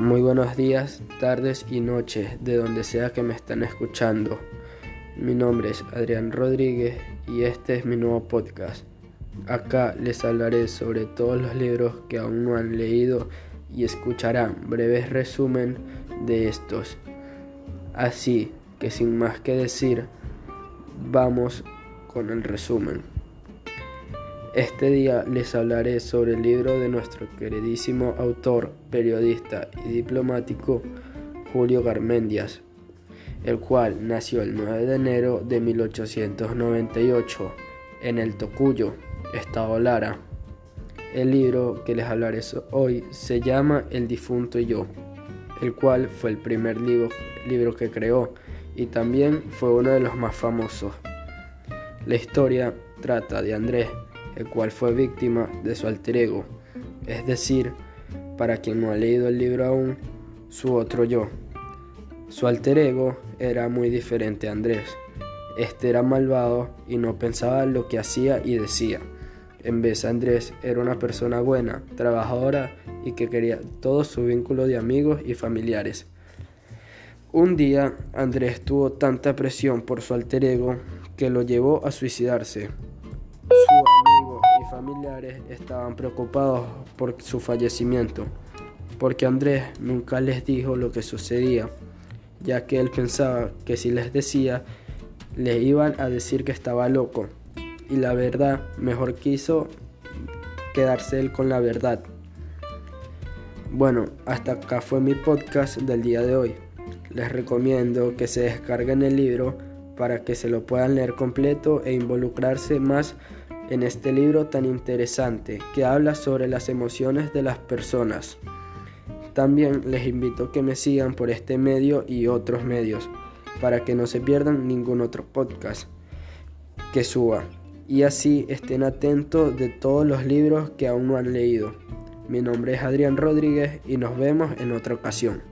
Muy buenos días, tardes y noches, de donde sea que me estén escuchando. Mi nombre es Adrián Rodríguez y este es mi nuevo podcast. Acá les hablaré sobre todos los libros que aún no han leído y escucharán breves resumen de estos. Así que sin más que decir, vamos con el resumen. Este día les hablaré sobre el libro de nuestro queridísimo autor, periodista y diplomático Julio Garmendias, el cual nació el 9 de enero de 1898 en el Tocuyo, Estado Lara. El libro que les hablaré hoy se llama El difunto y yo, el cual fue el primer libro, libro que creó y también fue uno de los más famosos. La historia trata de Andrés, el cual fue víctima de su alter ego, es decir, para quien no ha leído el libro aún, su otro yo. Su alter ego era muy diferente a Andrés. Este era malvado y no pensaba lo que hacía y decía. En vez Andrés era una persona buena, trabajadora y que quería todo su vínculo de amigos y familiares. Un día Andrés tuvo tanta presión por su alter ego que lo llevó a suicidarse estaban preocupados por su fallecimiento, porque Andrés nunca les dijo lo que sucedía, ya que él pensaba que si les decía, le iban a decir que estaba loco, y la verdad mejor quiso quedarse él con la verdad. Bueno, hasta acá fue mi podcast del día de hoy. Les recomiendo que se descarguen el libro para que se lo puedan leer completo e involucrarse más en este libro tan interesante que habla sobre las emociones de las personas. También les invito a que me sigan por este medio y otros medios para que no se pierdan ningún otro podcast que suba y así estén atentos de todos los libros que aún no han leído. Mi nombre es Adrián Rodríguez y nos vemos en otra ocasión.